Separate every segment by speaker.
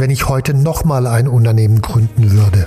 Speaker 1: wenn ich heute nochmal ein Unternehmen gründen würde?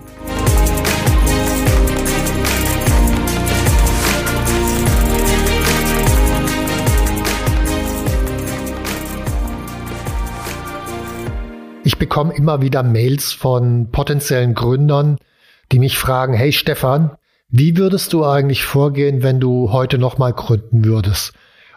Speaker 1: Ich bekomme immer wieder Mails von potenziellen Gründern, die mich fragen, hey Stefan, wie würdest du eigentlich vorgehen, wenn du heute nochmal gründen würdest?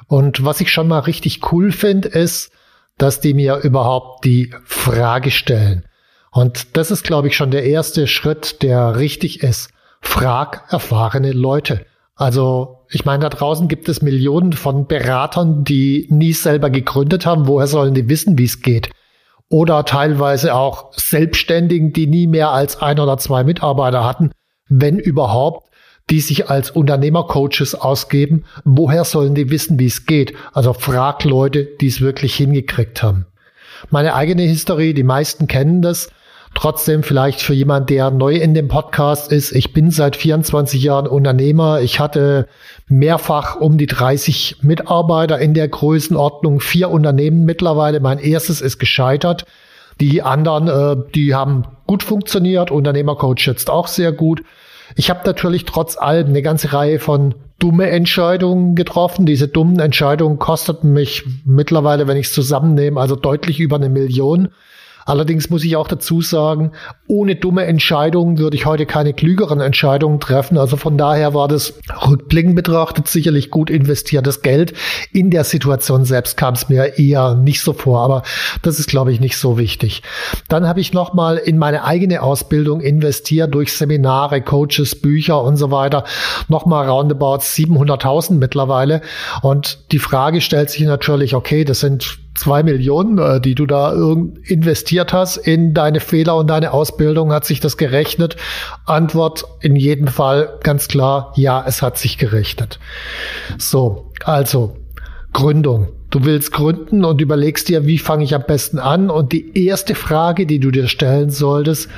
Speaker 1: Und was ich schon mal richtig cool finde, ist, dass die mir überhaupt die Frage stellen. Und das ist, glaube ich, schon der erste Schritt, der richtig ist. Frag erfahrene Leute. Also, ich meine, da draußen gibt es Millionen von Beratern, die nie selber gegründet haben. Woher sollen die wissen, wie es geht? Oder teilweise auch Selbstständigen, die nie mehr als ein oder zwei Mitarbeiter hatten, wenn überhaupt, die sich als Unternehmercoaches ausgeben. Woher sollen die wissen, wie es geht? Also frag Leute, die es wirklich hingekriegt haben. Meine eigene Historie, die meisten kennen das. Trotzdem vielleicht für jemand, der neu in dem Podcast ist. Ich bin seit 24 Jahren Unternehmer. Ich hatte mehrfach um die 30 Mitarbeiter in der Größenordnung, vier Unternehmen mittlerweile. Mein erstes ist gescheitert. Die anderen, äh, die haben gut funktioniert. Unternehmercoach jetzt auch sehr gut. Ich habe natürlich trotz allem eine ganze Reihe von dumme Entscheidungen getroffen. Diese dummen Entscheidungen kosteten mich mittlerweile, wenn ich es zusammennehme, also deutlich über eine Million. Allerdings muss ich auch dazu sagen, ohne dumme Entscheidungen würde ich heute keine klügeren Entscheidungen treffen. Also von daher war das rückblickend betrachtet sicherlich gut investiertes Geld. In der Situation selbst kam es mir eher nicht so vor, aber das ist, glaube ich, nicht so wichtig. Dann habe ich nochmal in meine eigene Ausbildung investiert durch Seminare, Coaches, Bücher und so weiter. Nochmal roundabout 700.000 mittlerweile. Und die Frage stellt sich natürlich, okay, das sind zwei Millionen, äh, die du da investiert hast in deine Fehler und deine Ausbildung, hat sich das gerechnet? Antwort in jedem Fall ganz klar, ja, es hat sich gerechnet. So, also Gründung. Du willst gründen und überlegst dir, wie fange ich am besten an? Und die erste Frage, die du dir stellen solltest,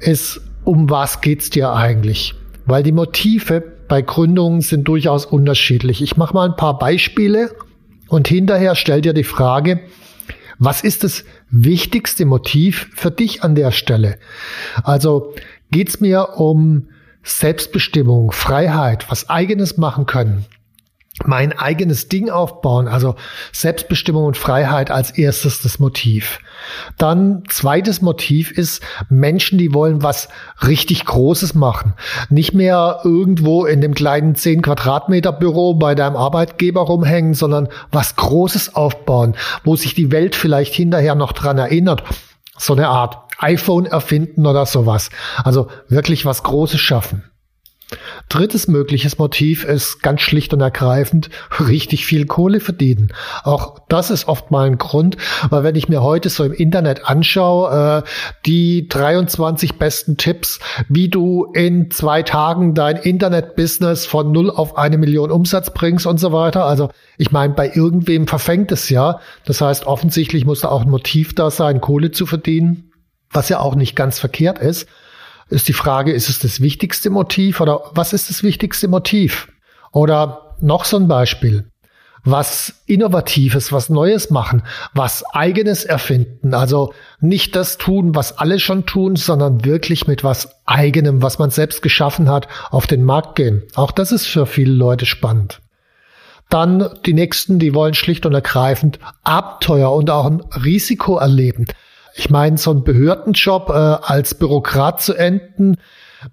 Speaker 1: ist, um was geht's dir eigentlich? Weil die Motive bei Gründungen sind durchaus unterschiedlich. Ich mache mal ein paar Beispiele und hinterher stell dir die Frage, was ist das wichtigste Motiv für dich an der Stelle? Also geht's mir um Selbstbestimmung, Freiheit, was eigenes machen können, mein eigenes Ding aufbauen, also Selbstbestimmung und Freiheit als erstes das Motiv. Dann zweites Motiv ist Menschen, die wollen was richtig Großes machen. Nicht mehr irgendwo in dem kleinen 10 Quadratmeter Büro bei deinem Arbeitgeber rumhängen, sondern was Großes aufbauen, wo sich die Welt vielleicht hinterher noch dran erinnert. So eine Art iPhone erfinden oder sowas. Also wirklich was Großes schaffen. Drittes mögliches Motiv ist ganz schlicht und ergreifend richtig viel Kohle verdienen. Auch das ist oft mal ein Grund, weil wenn ich mir heute so im Internet anschaue, äh, die 23 besten Tipps, wie du in zwei Tagen dein Internet-Business von null auf eine Million Umsatz bringst und so weiter. Also ich meine, bei irgendwem verfängt es ja. Das heißt, offensichtlich muss da auch ein Motiv da sein, Kohle zu verdienen, was ja auch nicht ganz verkehrt ist ist die Frage, ist es das wichtigste Motiv oder was ist das wichtigste Motiv? Oder noch so ein Beispiel. Was Innovatives, was Neues machen, was Eigenes erfinden. Also nicht das tun, was alle schon tun, sondern wirklich mit was Eigenem, was man selbst geschaffen hat, auf den Markt gehen. Auch das ist für viele Leute spannend. Dann die nächsten, die wollen schlicht und ergreifend Abenteuer und auch ein Risiko erleben. Ich meine, so ein Behördenjob äh, als Bürokrat zu enden,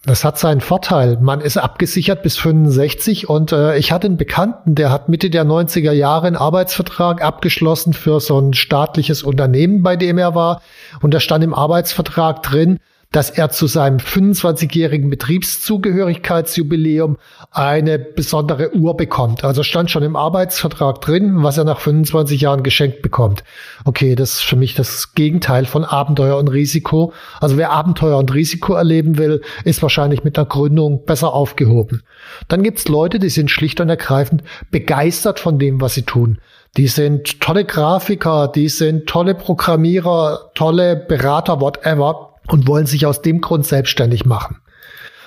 Speaker 1: das hat seinen Vorteil. Man ist abgesichert bis 65 und äh, ich hatte einen Bekannten, der hat Mitte der 90er Jahre einen Arbeitsvertrag abgeschlossen für so ein staatliches Unternehmen, bei dem er war. Und da stand im Arbeitsvertrag drin, dass er zu seinem 25-jährigen Betriebszugehörigkeitsjubiläum eine besondere Uhr bekommt. Also stand schon im Arbeitsvertrag drin, was er nach 25 Jahren geschenkt bekommt. Okay, das ist für mich das Gegenteil von Abenteuer und Risiko. Also wer Abenteuer und Risiko erleben will, ist wahrscheinlich mit der Gründung besser aufgehoben. Dann gibt's Leute, die sind schlicht und ergreifend begeistert von dem, was sie tun. Die sind tolle Grafiker, die sind tolle Programmierer, tolle Berater, whatever und wollen sich aus dem Grund selbstständig machen.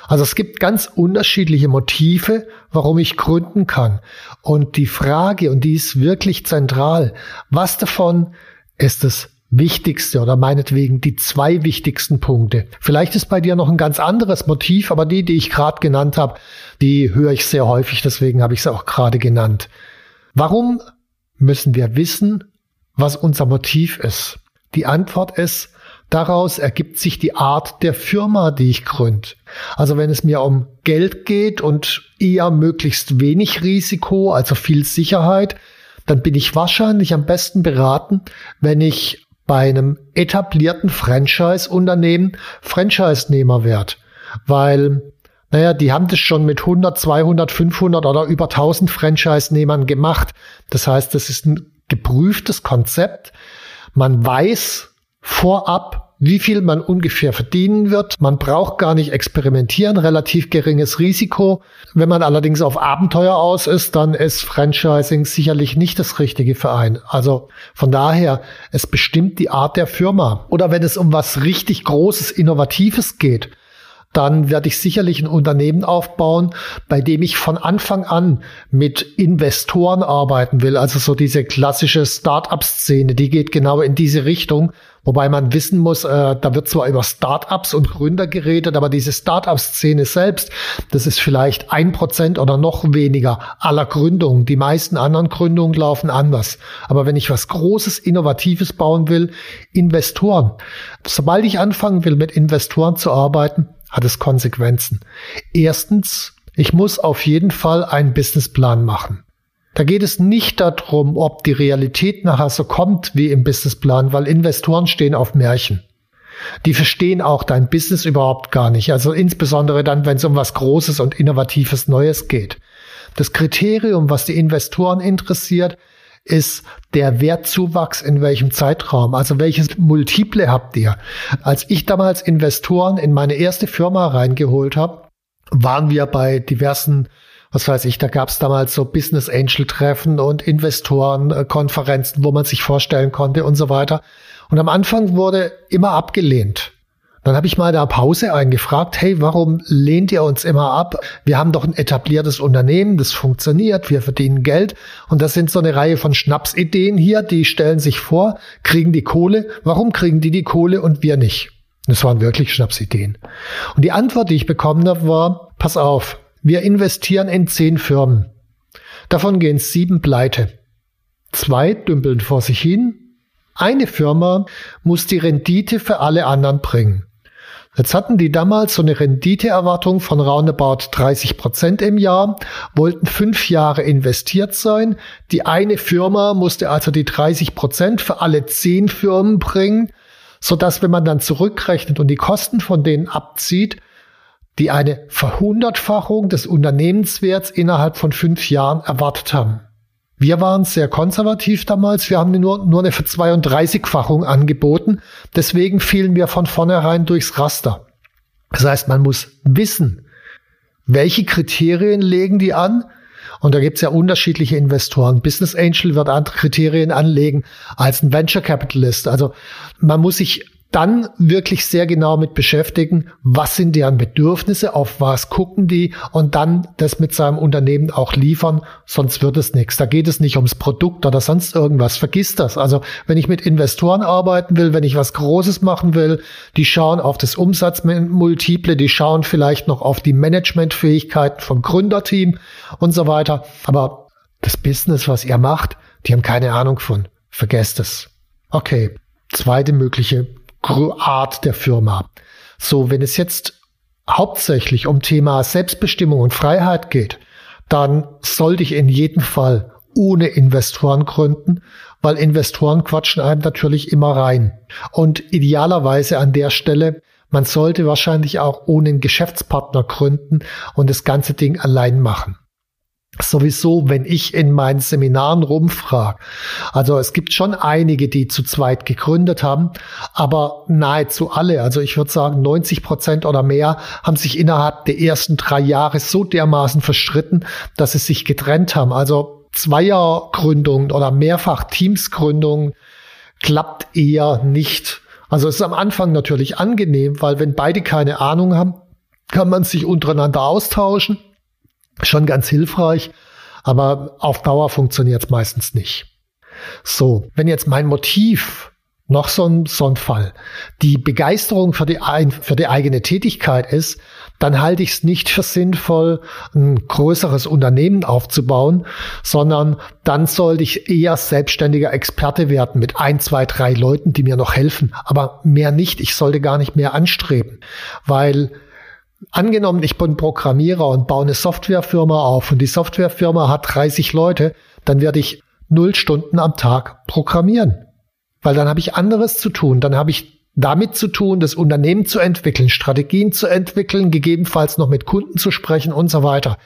Speaker 1: Also es gibt ganz unterschiedliche Motive, warum ich gründen kann. Und die Frage, und die ist wirklich zentral, was davon ist das Wichtigste oder meinetwegen die zwei wichtigsten Punkte. Vielleicht ist bei dir noch ein ganz anderes Motiv, aber die, die ich gerade genannt habe, die höre ich sehr häufig, deswegen habe ich sie auch gerade genannt. Warum müssen wir wissen, was unser Motiv ist? Die Antwort ist, Daraus ergibt sich die Art der Firma, die ich gründe. Also wenn es mir um Geld geht und eher möglichst wenig Risiko, also viel Sicherheit, dann bin ich wahrscheinlich am besten beraten, wenn ich bei einem etablierten Franchise-Unternehmen Franchise-Nehmer werde. Weil, naja, die haben das schon mit 100, 200, 500 oder über 1000 Franchise-Nehmern gemacht. Das heißt, das ist ein geprüftes Konzept. Man weiß, vorab, wie viel man ungefähr verdienen wird. Man braucht gar nicht experimentieren, relativ geringes Risiko. Wenn man allerdings auf Abenteuer aus ist, dann ist Franchising sicherlich nicht das richtige für einen. Also von daher, es bestimmt die Art der Firma. Oder wenn es um was richtig Großes, Innovatives geht, dann werde ich sicherlich ein Unternehmen aufbauen, bei dem ich von Anfang an mit Investoren arbeiten will. Also so diese klassische Start-up-Szene, die geht genau in diese Richtung. Wobei man wissen muss, äh, da wird zwar über Start-ups und Gründer geredet, aber diese Start-up-Szene selbst, das ist vielleicht ein Prozent oder noch weniger aller Gründungen. Die meisten anderen Gründungen laufen anders. Aber wenn ich was Großes, Innovatives bauen will, Investoren. Sobald ich anfangen will, mit Investoren zu arbeiten, hat es Konsequenzen. Erstens, ich muss auf jeden Fall einen Businessplan machen. Da geht es nicht darum, ob die Realität nachher so kommt wie im Businessplan, weil Investoren stehen auf Märchen. Die verstehen auch dein Business überhaupt gar nicht. Also insbesondere dann, wenn es um was Großes und Innovatives Neues geht. Das Kriterium, was die Investoren interessiert, ist der Wertzuwachs in welchem Zeitraum, also welches Multiple habt ihr. Als ich damals Investoren in meine erste Firma reingeholt habe, waren wir bei diversen was weiß ich, da gab es damals so Business Angel Treffen und Investorenkonferenzen, wo man sich vorstellen konnte und so weiter. Und am Anfang wurde immer abgelehnt. Dann habe ich mal da Pause eingefragt, hey, warum lehnt ihr uns immer ab? Wir haben doch ein etabliertes Unternehmen, das funktioniert, wir verdienen Geld und das sind so eine Reihe von Schnapsideen hier, die stellen sich vor, kriegen die Kohle, warum kriegen die die Kohle und wir nicht? Das waren wirklich Schnapsideen. Und die Antwort, die ich bekommen habe, war, pass auf, wir investieren in zehn Firmen. Davon gehen sieben pleite. Zwei dümpeln vor sich hin. Eine Firma muss die Rendite für alle anderen bringen. Jetzt hatten die damals so eine Renditeerwartung von roundabout 30 Prozent im Jahr, wollten fünf Jahre investiert sein. Die eine Firma musste also die 30 Prozent für alle zehn Firmen bringen, so dass wenn man dann zurückrechnet und die Kosten von denen abzieht, die eine Verhundertfachung des Unternehmenswerts innerhalb von fünf Jahren erwartet haben. Wir waren sehr konservativ damals. Wir haben nur, nur eine 32-fachung angeboten. Deswegen fielen wir von vornherein durchs Raster. Das heißt, man muss wissen, welche Kriterien legen die an. Und da gibt es ja unterschiedliche Investoren. Business Angel wird andere Kriterien anlegen als ein Venture Capitalist. Also man muss sich dann wirklich sehr genau mit beschäftigen, was sind deren Bedürfnisse, auf was gucken die und dann das mit seinem Unternehmen auch liefern, sonst wird es nichts. Da geht es nicht ums Produkt oder sonst irgendwas. Vergiss das. Also wenn ich mit Investoren arbeiten will, wenn ich was Großes machen will, die schauen auf das Umsatzmultiple, die schauen vielleicht noch auf die Managementfähigkeiten vom Gründerteam und so weiter. Aber das Business, was ihr macht, die haben keine Ahnung von. Vergesst es. Okay, zweite mögliche Art der Firma. So, wenn es jetzt hauptsächlich um Thema Selbstbestimmung und Freiheit geht, dann sollte ich in jedem Fall ohne Investoren gründen, weil Investoren quatschen einem natürlich immer rein. Und idealerweise an der Stelle, man sollte wahrscheinlich auch ohne einen Geschäftspartner gründen und das ganze Ding allein machen sowieso, wenn ich in meinen Seminaren rumfrage. Also es gibt schon einige, die zu zweit gegründet haben, aber nahezu alle, also ich würde sagen 90 Prozent oder mehr, haben sich innerhalb der ersten drei Jahre so dermaßen verstritten, dass sie sich getrennt haben. Also Zweiergründungen oder mehrfach Teamsgründungen klappt eher nicht. Also es ist am Anfang natürlich angenehm, weil wenn beide keine Ahnung haben, kann man sich untereinander austauschen schon ganz hilfreich, aber auf Dauer funktioniert es meistens nicht. So, wenn jetzt mein Motiv noch so ein, so ein Fall, die Begeisterung für die, für die eigene Tätigkeit ist, dann halte ich es nicht für sinnvoll, ein größeres Unternehmen aufzubauen, sondern dann sollte ich eher selbstständiger Experte werden mit ein, zwei, drei Leuten, die mir noch helfen, aber mehr nicht. Ich sollte gar nicht mehr anstreben, weil Angenommen, ich bin Programmierer und baue eine Softwarefirma auf und die Softwarefirma hat 30 Leute, dann werde ich null Stunden am Tag programmieren. Weil dann habe ich anderes zu tun. Dann habe ich damit zu tun, das Unternehmen zu entwickeln, Strategien zu entwickeln, gegebenenfalls noch mit Kunden zu sprechen und so weiter.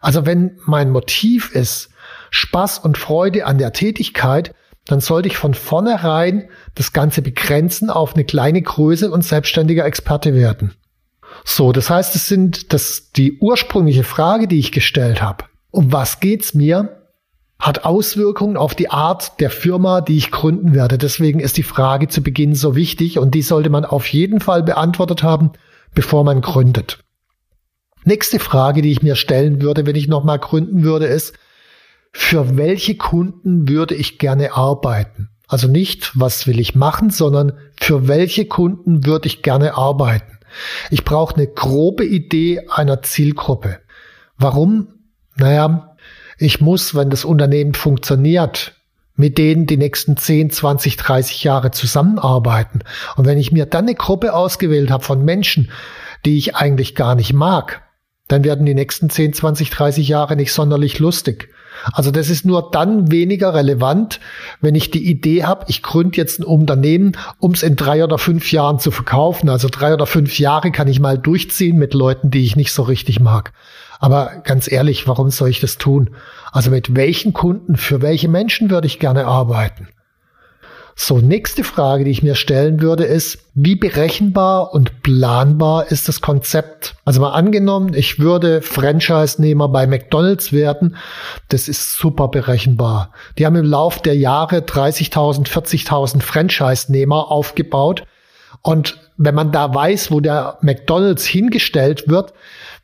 Speaker 1: Also wenn mein Motiv ist Spaß und Freude an der Tätigkeit, dann sollte ich von vornherein das Ganze begrenzen auf eine kleine Größe und selbstständiger Experte werden. So, das heißt, es sind das die ursprüngliche Frage, die ich gestellt habe. Um was geht's mir? Hat Auswirkungen auf die Art der Firma, die ich gründen werde. Deswegen ist die Frage zu Beginn so wichtig und die sollte man auf jeden Fall beantwortet haben, bevor man gründet. Nächste Frage, die ich mir stellen würde, wenn ich nochmal gründen würde, ist, für welche Kunden würde ich gerne arbeiten? Also nicht, was will ich machen, sondern für welche Kunden würde ich gerne arbeiten? Ich brauche eine grobe Idee einer Zielgruppe. Warum? Naja, ich muss, wenn das Unternehmen funktioniert, mit denen die nächsten 10, 20, 30 Jahre zusammenarbeiten. Und wenn ich mir dann eine Gruppe ausgewählt habe von Menschen, die ich eigentlich gar nicht mag, dann werden die nächsten 10, 20, 30 Jahre nicht sonderlich lustig. Also das ist nur dann weniger relevant, wenn ich die Idee habe, ich gründe jetzt ein Unternehmen, um es in drei oder fünf Jahren zu verkaufen. Also drei oder fünf Jahre kann ich mal durchziehen mit Leuten, die ich nicht so richtig mag. Aber ganz ehrlich, warum soll ich das tun? Also mit welchen Kunden, für welche Menschen würde ich gerne arbeiten? So, nächste Frage, die ich mir stellen würde, ist, wie berechenbar und planbar ist das Konzept? Also mal angenommen, ich würde Franchise-Nehmer bei McDonald's werden. Das ist super berechenbar. Die haben im Lauf der Jahre 30.000, 40.000 Franchise-Nehmer aufgebaut. Und wenn man da weiß, wo der McDonald's hingestellt wird,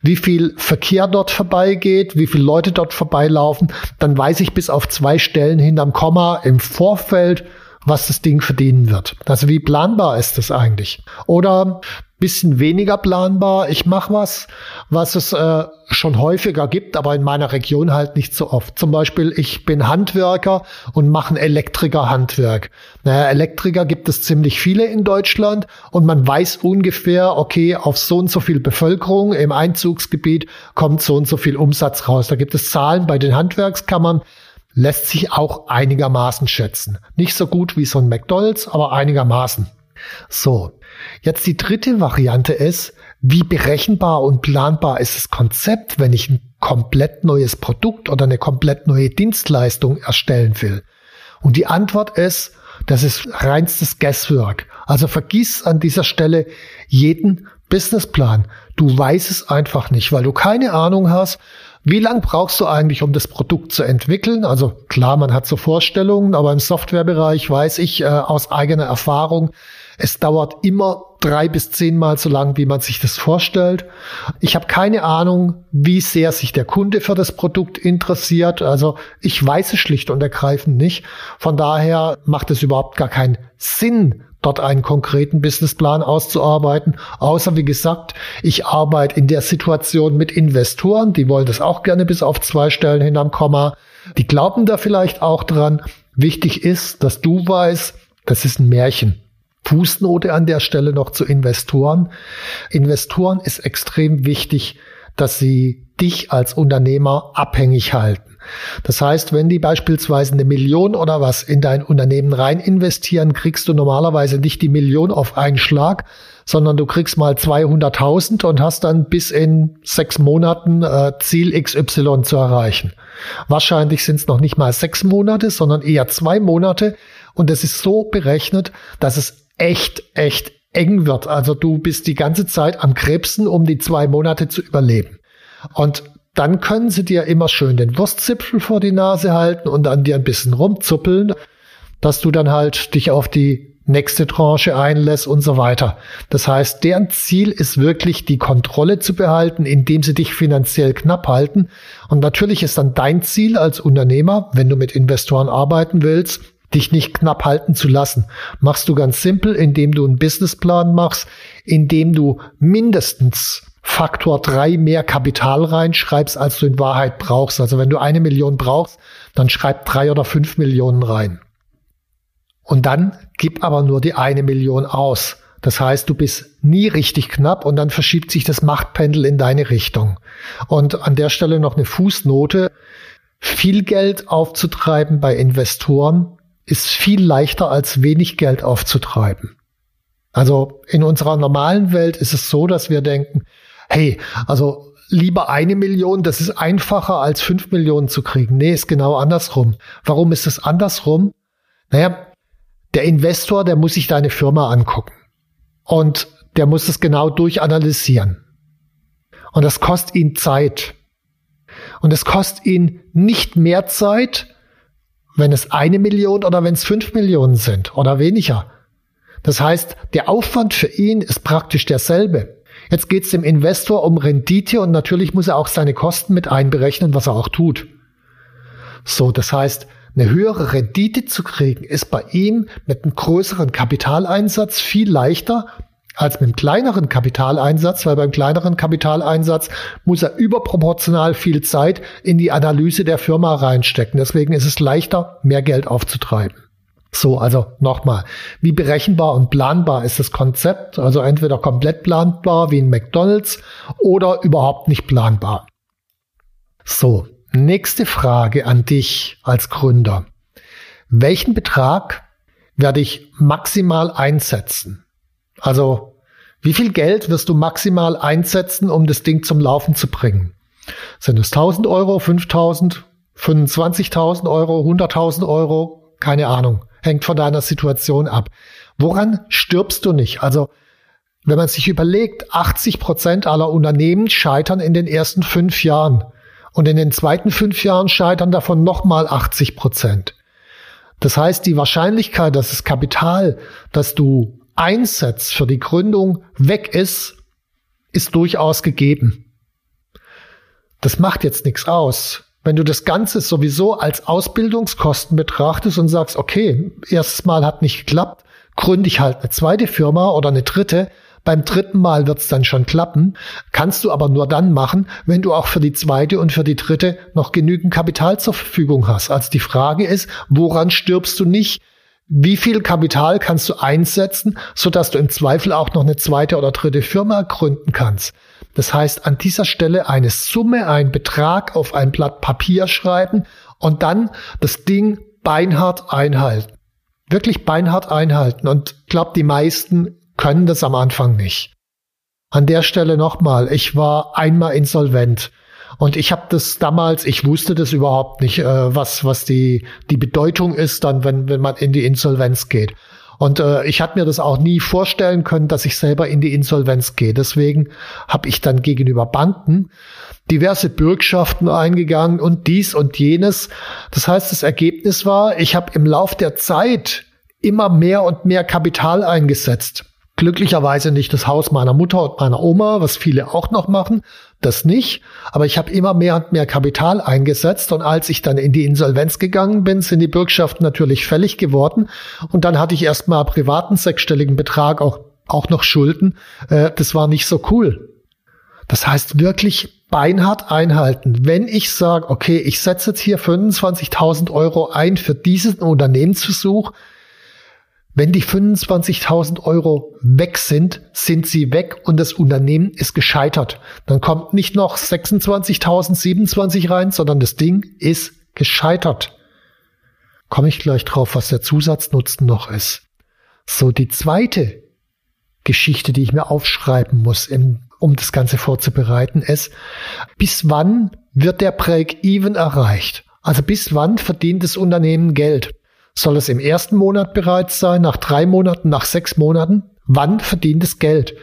Speaker 1: wie viel Verkehr dort vorbeigeht, wie viele Leute dort vorbeilaufen, dann weiß ich bis auf zwei Stellen hinterm Komma im Vorfeld, was das Ding verdienen wird. Also wie planbar ist das eigentlich? Oder bisschen weniger planbar. Ich mache was, was es äh, schon häufiger gibt, aber in meiner Region halt nicht so oft. Zum Beispiel, ich bin Handwerker und mache ein Elektriker-Handwerk. Naja, Elektriker gibt es ziemlich viele in Deutschland und man weiß ungefähr, okay, auf so und so viel Bevölkerung im Einzugsgebiet kommt so und so viel Umsatz raus. Da gibt es Zahlen bei den Handwerkskammern lässt sich auch einigermaßen schätzen. Nicht so gut wie so ein McDonald's, aber einigermaßen. So, jetzt die dritte Variante ist, wie berechenbar und planbar ist das Konzept, wenn ich ein komplett neues Produkt oder eine komplett neue Dienstleistung erstellen will? Und die Antwort ist, das ist reinstes Guesswork. Also vergiss an dieser Stelle jeden Businessplan. Du weißt es einfach nicht, weil du keine Ahnung hast, wie lang brauchst du eigentlich, um das Produkt zu entwickeln? Also klar, man hat so Vorstellungen, aber im Softwarebereich weiß ich äh, aus eigener Erfahrung, es dauert immer drei bis zehnmal so lang, wie man sich das vorstellt. Ich habe keine Ahnung, wie sehr sich der Kunde für das Produkt interessiert. Also ich weiß es schlicht und ergreifend nicht. Von daher macht es überhaupt gar keinen Sinn, dort einen konkreten Businessplan auszuarbeiten. Außer, wie gesagt, ich arbeite in der Situation mit Investoren, die wollen das auch gerne bis auf zwei Stellen hinterm Komma. Die glauben da vielleicht auch dran. Wichtig ist, dass du weißt, das ist ein Märchen. Fußnote an der Stelle noch zu Investoren. Investoren ist extrem wichtig, dass sie dich als Unternehmer abhängig halten. Das heißt, wenn die beispielsweise eine Million oder was in dein Unternehmen rein investieren, kriegst du normalerweise nicht die Million auf einen Schlag, sondern du kriegst mal 200.000 und hast dann bis in sechs Monaten äh, Ziel XY zu erreichen. Wahrscheinlich sind es noch nicht mal sechs Monate, sondern eher zwei Monate. Und es ist so berechnet, dass es echt, echt eng wird. Also du bist die ganze Zeit am Krebsen, um die zwei Monate zu überleben. Und dann können sie dir immer schön den Wurstzipfel vor die Nase halten und an dir ein bisschen rumzuppeln, dass du dann halt dich auf die nächste Tranche einlässt und so weiter. Das heißt, deren Ziel ist wirklich, die Kontrolle zu behalten, indem sie dich finanziell knapp halten. Und natürlich ist dann dein Ziel als Unternehmer, wenn du mit Investoren arbeiten willst, dich nicht knapp halten zu lassen. Machst du ganz simpel, indem du einen Businessplan machst, indem du mindestens Faktor drei mehr Kapital reinschreibst, als du in Wahrheit brauchst. Also wenn du eine Million brauchst, dann schreib drei oder fünf Millionen rein. Und dann gib aber nur die eine Million aus. Das heißt, du bist nie richtig knapp und dann verschiebt sich das Machtpendel in deine Richtung. Und an der Stelle noch eine Fußnote. Viel Geld aufzutreiben bei Investoren ist viel leichter als wenig Geld aufzutreiben. Also in unserer normalen Welt ist es so, dass wir denken, hey, also lieber eine Million, das ist einfacher als fünf Millionen zu kriegen. Nee, ist genau andersrum. Warum ist es andersrum? Naja, der Investor, der muss sich deine Firma angucken. Und der muss es genau durchanalysieren. Und das kostet ihn Zeit. Und es kostet ihn nicht mehr Zeit, wenn es eine Million oder wenn es fünf Millionen sind oder weniger. Das heißt, der Aufwand für ihn ist praktisch derselbe. Jetzt geht es dem Investor um Rendite und natürlich muss er auch seine Kosten mit einberechnen, was er auch tut. So, das heißt, eine höhere Rendite zu kriegen, ist bei ihm mit einem größeren Kapitaleinsatz viel leichter als mit einem kleineren Kapitaleinsatz, weil beim kleineren Kapitaleinsatz muss er überproportional viel Zeit in die Analyse der Firma reinstecken. Deswegen ist es leichter, mehr Geld aufzutreiben. So, also nochmal, wie berechenbar und planbar ist das Konzept? Also entweder komplett planbar wie in McDonald's oder überhaupt nicht planbar. So, nächste Frage an dich als Gründer. Welchen Betrag werde ich maximal einsetzen? Also, wie viel Geld wirst du maximal einsetzen, um das Ding zum Laufen zu bringen? Sind es 1000 Euro, 5000, 25.000 Euro, 100.000 Euro? Keine Ahnung. Hängt von deiner Situation ab. Woran stirbst du nicht? Also, wenn man sich überlegt, 80 Prozent aller Unternehmen scheitern in den ersten fünf Jahren. Und in den zweiten fünf Jahren scheitern davon nochmal 80 Prozent. Das heißt, die Wahrscheinlichkeit, dass das Kapital, das du einsetzt für die Gründung weg ist, ist durchaus gegeben. Das macht jetzt nichts aus. Wenn du das Ganze sowieso als Ausbildungskosten betrachtest und sagst, okay, erstes Mal hat nicht geklappt, gründe ich halt eine zweite Firma oder eine dritte, beim dritten Mal wird es dann schon klappen, kannst du aber nur dann machen, wenn du auch für die zweite und für die dritte noch genügend Kapital zur Verfügung hast. Also die Frage ist, woran stirbst du nicht? Wie viel Kapital kannst du einsetzen, sodass du im Zweifel auch noch eine zweite oder dritte Firma gründen kannst? Das heißt, an dieser Stelle eine Summe, ein Betrag auf ein Blatt Papier schreiben und dann das Ding beinhart einhalten. Wirklich beinhart einhalten. Und ich glaube, die meisten können das am Anfang nicht. An der Stelle nochmal, ich war einmal insolvent. Und ich habe das damals, ich wusste das überhaupt nicht, äh, was, was die, die Bedeutung ist, dann, wenn, wenn man in die Insolvenz geht. Und äh, ich hatte mir das auch nie vorstellen können, dass ich selber in die Insolvenz gehe. Deswegen habe ich dann gegenüber Banken diverse Bürgschaften eingegangen und dies und jenes. Das heißt, das Ergebnis war, ich habe im Lauf der Zeit immer mehr und mehr Kapital eingesetzt. Glücklicherweise nicht das Haus meiner Mutter und meiner Oma, was viele auch noch machen, das nicht. Aber ich habe immer mehr und mehr Kapital eingesetzt und als ich dann in die Insolvenz gegangen bin, sind die Bürgschaften natürlich fällig geworden und dann hatte ich erstmal privaten sechsstelligen Betrag, auch, auch noch Schulden. Äh, das war nicht so cool. Das heißt wirklich beinhart einhalten. Wenn ich sage, okay, ich setze jetzt hier 25.000 Euro ein für diesen Unternehmensversuch, wenn die 25.000 Euro weg sind, sind sie weg und das Unternehmen ist gescheitert. Dann kommt nicht noch 26.027 rein, sondern das Ding ist gescheitert. Komme ich gleich drauf, was der Zusatznutzen noch ist. So, die zweite Geschichte, die ich mir aufschreiben muss, um das Ganze vorzubereiten, ist, bis wann wird der Break-Even erreicht? Also bis wann verdient das Unternehmen Geld? Soll es im ersten Monat bereits sein, nach drei Monaten, nach sechs Monaten? Wann verdient es Geld?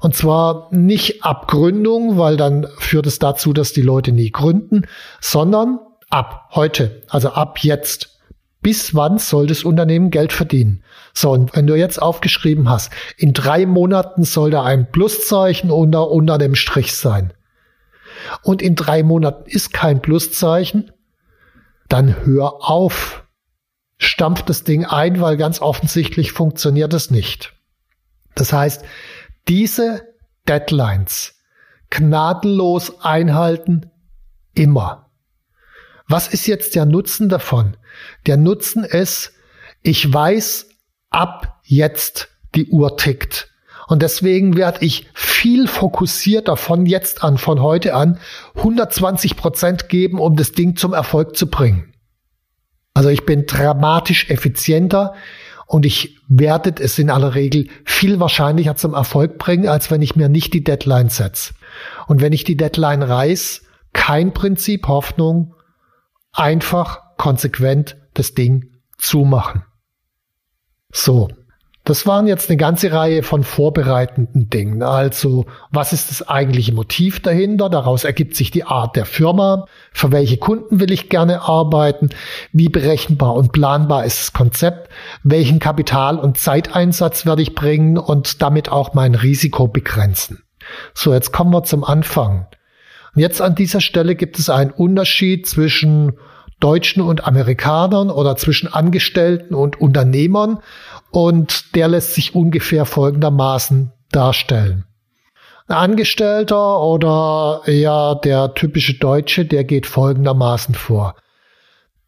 Speaker 1: Und zwar nicht ab Gründung, weil dann führt es dazu, dass die Leute nie gründen, sondern ab heute, also ab jetzt. Bis wann soll das Unternehmen Geld verdienen? So, und wenn du jetzt aufgeschrieben hast, in drei Monaten soll da ein Pluszeichen unter, unter dem Strich sein. Und in drei Monaten ist kein Pluszeichen, dann hör auf stampft das Ding ein, weil ganz offensichtlich funktioniert es nicht. Das heißt, diese Deadlines gnadenlos einhalten immer. Was ist jetzt der Nutzen davon? Der Nutzen ist, ich weiß ab jetzt die Uhr tickt. Und deswegen werde ich viel fokussierter von jetzt an, von heute an, 120 Prozent geben, um das Ding zum Erfolg zu bringen. Also ich bin dramatisch effizienter und ich werde es in aller Regel viel wahrscheinlicher zum Erfolg bringen, als wenn ich mir nicht die Deadline setze. Und wenn ich die Deadline reiß, kein Prinzip Hoffnung, einfach konsequent das Ding zumachen. So, das waren jetzt eine ganze Reihe von vorbereitenden Dingen. Also, was ist das eigentliche Motiv dahinter? Daraus ergibt sich die Art der Firma. Für welche Kunden will ich gerne arbeiten? Wie berechenbar und planbar ist das Konzept? Welchen Kapital- und Zeiteinsatz werde ich bringen und damit auch mein Risiko begrenzen? So, jetzt kommen wir zum Anfang. Und jetzt an dieser Stelle gibt es einen Unterschied zwischen Deutschen und Amerikanern oder zwischen Angestellten und Unternehmern und der lässt sich ungefähr folgendermaßen darstellen. Ein Angestellter oder eher der typische Deutsche, der geht folgendermaßen vor.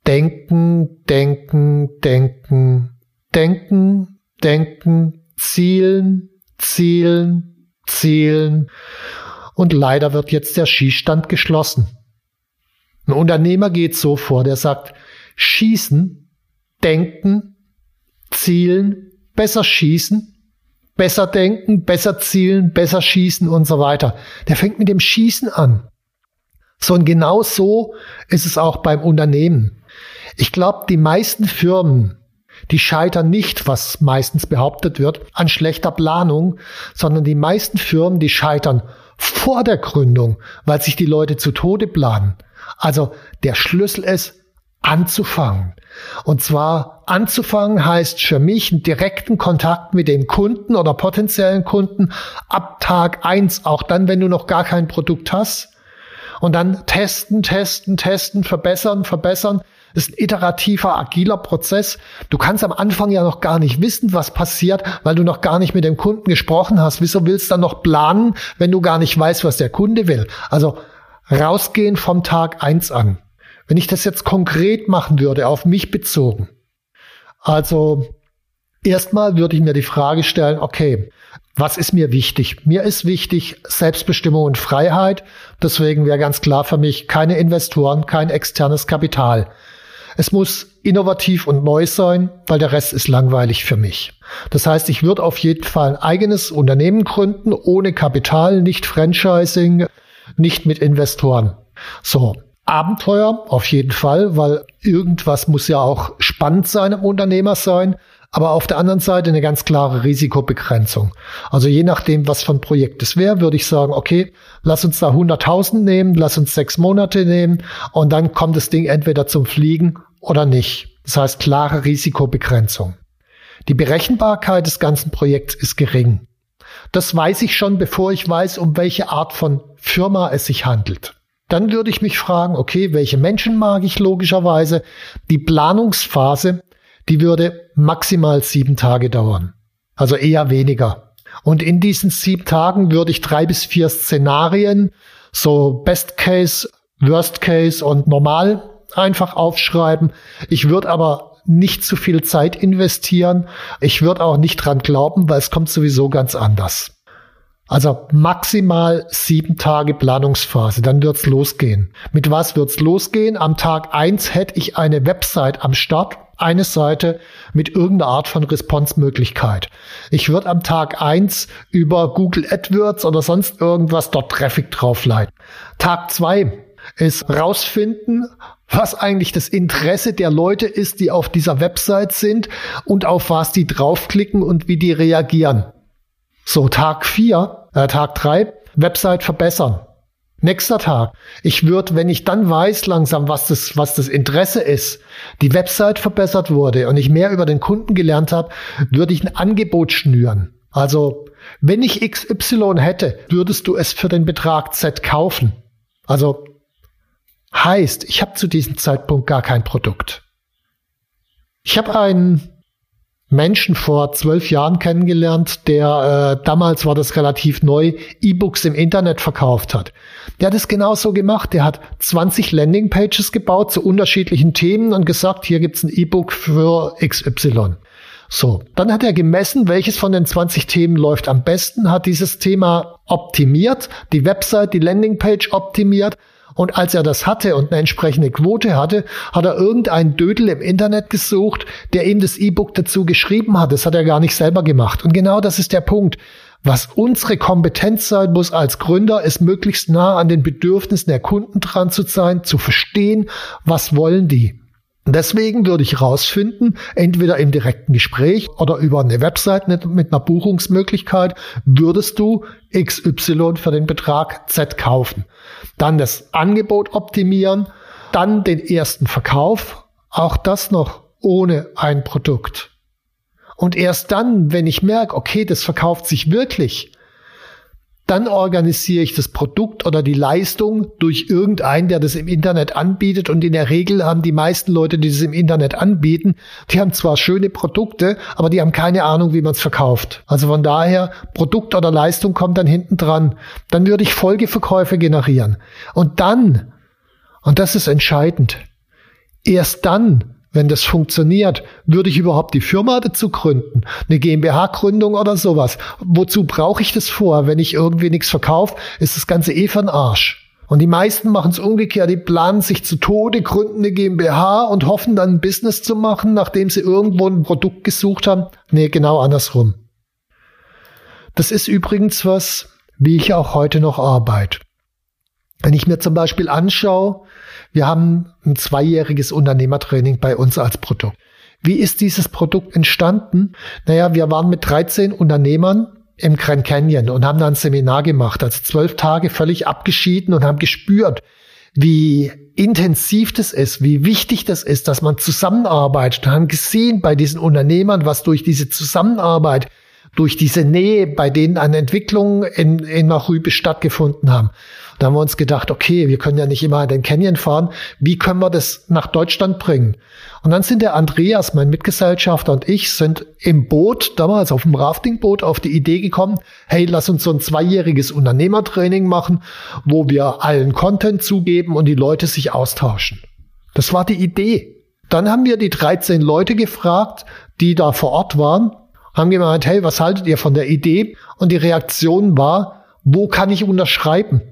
Speaker 1: Denken, denken, denken, denken, denken, zielen, zielen, zielen. Und leider wird jetzt der Schießstand geschlossen. Ein Unternehmer geht so vor, der sagt, schießen, denken, zielen, besser schießen, besser denken, besser zielen, besser schießen und so weiter. Der fängt mit dem Schießen an. So und genau so ist es auch beim Unternehmen. Ich glaube, die meisten Firmen, die scheitern nicht, was meistens behauptet wird, an schlechter Planung, sondern die meisten Firmen, die scheitern vor der Gründung, weil sich die Leute zu Tode planen. Also der Schlüssel ist anzufangen. Und zwar anzufangen heißt für mich einen direkten Kontakt mit den Kunden oder potenziellen Kunden ab Tag eins, auch dann, wenn du noch gar kein Produkt hast. Und dann testen, testen, testen, verbessern, verbessern. Das ist ein iterativer, agiler Prozess. Du kannst am Anfang ja noch gar nicht wissen, was passiert, weil du noch gar nicht mit dem Kunden gesprochen hast. Wieso willst du dann noch planen, wenn du gar nicht weißt, was der Kunde will? Also rausgehen vom Tag eins an. Wenn ich das jetzt konkret machen würde, auf mich bezogen, also erstmal würde ich mir die Frage stellen, okay, was ist mir wichtig? Mir ist wichtig Selbstbestimmung und Freiheit. Deswegen wäre ganz klar für mich keine Investoren, kein externes Kapital. Es muss innovativ und neu sein, weil der Rest ist langweilig für mich. Das heißt, ich würde auf jeden Fall ein eigenes Unternehmen gründen, ohne Kapital, nicht Franchising, nicht mit Investoren. So, Abenteuer auf jeden Fall, weil irgendwas muss ja auch spannend sein im Unternehmer sein, aber auf der anderen Seite eine ganz klare Risikobegrenzung. Also je nachdem, was für ein Projekt es wäre, würde ich sagen, okay, lass uns da 100.000 nehmen, lass uns sechs Monate nehmen und dann kommt das Ding entweder zum Fliegen oder nicht. Das heißt klare Risikobegrenzung. Die Berechenbarkeit des ganzen Projekts ist gering. Das weiß ich schon, bevor ich weiß, um welche Art von Firma es sich handelt. Dann würde ich mich fragen, okay, welche Menschen mag ich logischerweise? Die Planungsphase, die würde maximal sieben Tage dauern. Also eher weniger. Und in diesen sieben Tagen würde ich drei bis vier Szenarien so Best Case, Worst Case und normal einfach aufschreiben. Ich würde aber nicht zu viel Zeit investieren. Ich würde auch nicht dran glauben, weil es kommt sowieso ganz anders. Also maximal sieben Tage Planungsphase, dann wird's losgehen. Mit was wird's losgehen? Am Tag eins hätte ich eine Website am Start, eine Seite mit irgendeiner Art von Response-Möglichkeit. Ich würde am Tag eins über Google AdWords oder sonst irgendwas dort Traffic draufleiten. Tag zwei ist rausfinden, was eigentlich das Interesse der Leute ist, die auf dieser Website sind und auf was die draufklicken und wie die reagieren. So, Tag vier, äh, Tag drei, Website verbessern. Nächster Tag. Ich würde, wenn ich dann weiß langsam, was das, was das Interesse ist, die Website verbessert wurde und ich mehr über den Kunden gelernt habe, würde ich ein Angebot schnüren. Also, wenn ich XY hätte, würdest du es für den Betrag Z kaufen. Also Heißt, ich habe zu diesem Zeitpunkt gar kein Produkt. Ich habe einen Menschen vor zwölf Jahren kennengelernt, der äh, damals war das relativ neu, E-Books im Internet verkauft hat. Der hat es genauso gemacht. Der hat 20 Landingpages gebaut zu unterschiedlichen Themen und gesagt, hier gibt's ein E-Book für XY. So, dann hat er gemessen, welches von den 20 Themen läuft am besten, hat dieses Thema optimiert, die Website, die Landingpage optimiert und als er das hatte und eine entsprechende Quote hatte, hat er irgendeinen Dödel im Internet gesucht, der ihm das E-Book dazu geschrieben hat. Das hat er gar nicht selber gemacht. Und genau das ist der Punkt. Was unsere Kompetenz sein muss als Gründer, ist möglichst nah an den Bedürfnissen der Kunden dran zu sein, zu verstehen, was wollen die. Deswegen würde ich rausfinden, entweder im direkten Gespräch oder über eine Website mit einer Buchungsmöglichkeit, würdest du XY für den Betrag Z kaufen. Dann das Angebot optimieren, dann den ersten Verkauf, auch das noch ohne ein Produkt. Und erst dann, wenn ich merke, okay, das verkauft sich wirklich, dann organisiere ich das Produkt oder die Leistung durch irgendeinen, der das im Internet anbietet. Und in der Regel haben die meisten Leute, die das im Internet anbieten, die haben zwar schöne Produkte, aber die haben keine Ahnung, wie man es verkauft. Also von daher, Produkt oder Leistung kommt dann hinten dran. Dann würde ich Folgeverkäufe generieren. Und dann, und das ist entscheidend, erst dann wenn das funktioniert, würde ich überhaupt die Firma dazu gründen? Eine GmbH-Gründung oder sowas? Wozu brauche ich das vor? Wenn ich irgendwie nichts verkaufe, ist das Ganze eh von Arsch. Und die meisten machen es umgekehrt, die planen sich zu Tode, gründen eine GmbH und hoffen dann ein Business zu machen, nachdem sie irgendwo ein Produkt gesucht haben. Nee, genau andersrum. Das ist übrigens was, wie ich auch heute noch arbeite. Wenn ich mir zum Beispiel anschaue, wir haben ein zweijähriges Unternehmertraining bei uns als Produkt. Wie ist dieses Produkt entstanden? Naja, wir waren mit 13 Unternehmern im Grand Canyon und haben da ein Seminar gemacht, also zwölf Tage völlig abgeschieden und haben gespürt, wie intensiv das ist, wie wichtig das ist, dass man zusammenarbeitet und haben gesehen bei diesen Unternehmern, was durch diese Zusammenarbeit durch diese Nähe bei denen an Entwicklungen in, in Nachrübe stattgefunden haben. Da haben wir uns gedacht, okay, wir können ja nicht immer in den Canyon fahren. Wie können wir das nach Deutschland bringen? Und dann sind der Andreas, mein Mitgesellschafter und ich sind im Boot, damals auf dem Raftingboot, auf die Idee gekommen, hey, lass uns so ein zweijähriges Unternehmertraining machen, wo wir allen Content zugeben und die Leute sich austauschen. Das war die Idee. Dann haben wir die 13 Leute gefragt, die da vor Ort waren, haben gemeint, hey, was haltet ihr von der Idee? Und die Reaktion war, wo kann ich unterschreiben?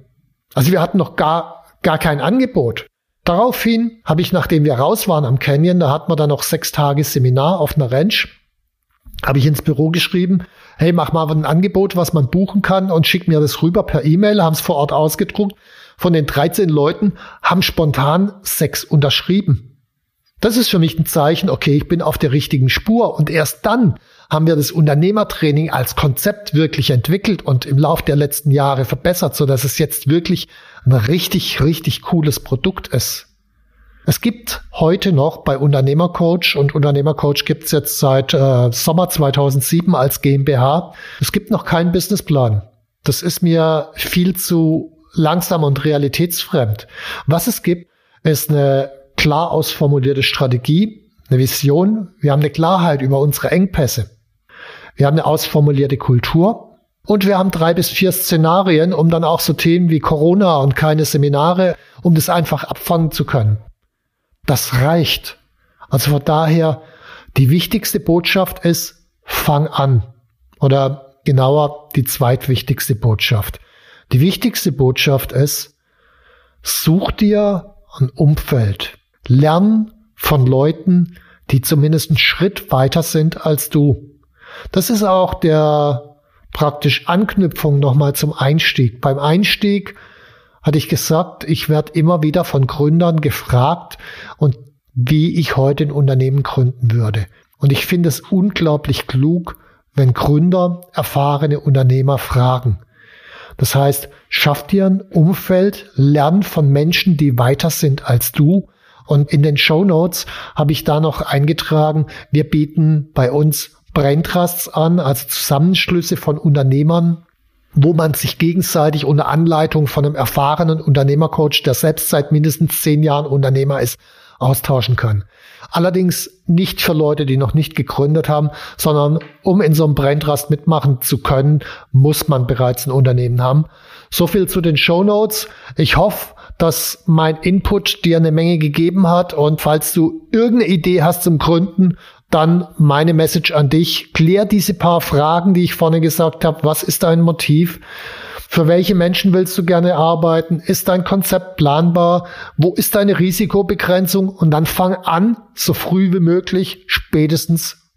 Speaker 1: Also wir hatten noch gar, gar kein Angebot. Daraufhin habe ich, nachdem wir raus waren am Canyon, da hatten wir dann noch sechs Tage Seminar auf einer Ranch, habe ich ins Büro geschrieben, hey, mach mal ein Angebot, was man buchen kann und schick mir das rüber per E-Mail, haben es vor Ort ausgedruckt. Von den 13 Leuten haben spontan sechs unterschrieben. Das ist für mich ein Zeichen, okay, ich bin auf der richtigen Spur. Und erst dann haben wir das Unternehmertraining als Konzept wirklich entwickelt und im Lauf der letzten Jahre verbessert, so dass es jetzt wirklich ein richtig, richtig cooles Produkt ist. Es gibt heute noch bei Unternehmercoach und Unternehmercoach gibt es jetzt seit äh, Sommer 2007 als GmbH. Es gibt noch keinen Businessplan. Das ist mir viel zu langsam und realitätsfremd. Was es gibt, ist eine klar ausformulierte Strategie, eine Vision. Wir haben eine Klarheit über unsere Engpässe. Wir haben eine ausformulierte Kultur. Und wir haben drei bis vier Szenarien, um dann auch so Themen wie Corona und keine Seminare, um das einfach abfangen zu können. Das reicht. Also von daher, die wichtigste Botschaft ist, fang an. Oder genauer, die zweitwichtigste Botschaft. Die wichtigste Botschaft ist, such dir ein Umfeld. Lern von Leuten, die zumindest einen Schritt weiter sind als du. Das ist auch der praktisch Anknüpfung nochmal zum Einstieg. Beim Einstieg hatte ich gesagt, ich werde immer wieder von Gründern gefragt und wie ich heute ein Unternehmen gründen würde. Und ich finde es unglaublich klug, wenn Gründer erfahrene Unternehmer fragen. Das heißt, schaff dir ein Umfeld, lern von Menschen, die weiter sind als du. Und in den Show Notes habe ich da noch eingetragen, wir bieten bei uns Braintrusts an, also Zusammenschlüsse von Unternehmern, wo man sich gegenseitig unter Anleitung von einem erfahrenen Unternehmercoach, der selbst seit mindestens zehn Jahren Unternehmer ist, austauschen kann. Allerdings nicht für Leute, die noch nicht gegründet haben, sondern um in so einem Braintrust mitmachen zu können, muss man bereits ein Unternehmen haben. So viel zu den Show Notes. Ich hoffe, dass mein Input dir eine Menge gegeben hat und falls du irgendeine Idee hast zum Gründen, dann meine Message an dich. Klär diese paar Fragen, die ich vorne gesagt habe. Was ist dein Motiv? Für welche Menschen willst du gerne arbeiten? Ist dein Konzept planbar? Wo ist deine Risikobegrenzung? Und dann fang an, so früh wie möglich, spätestens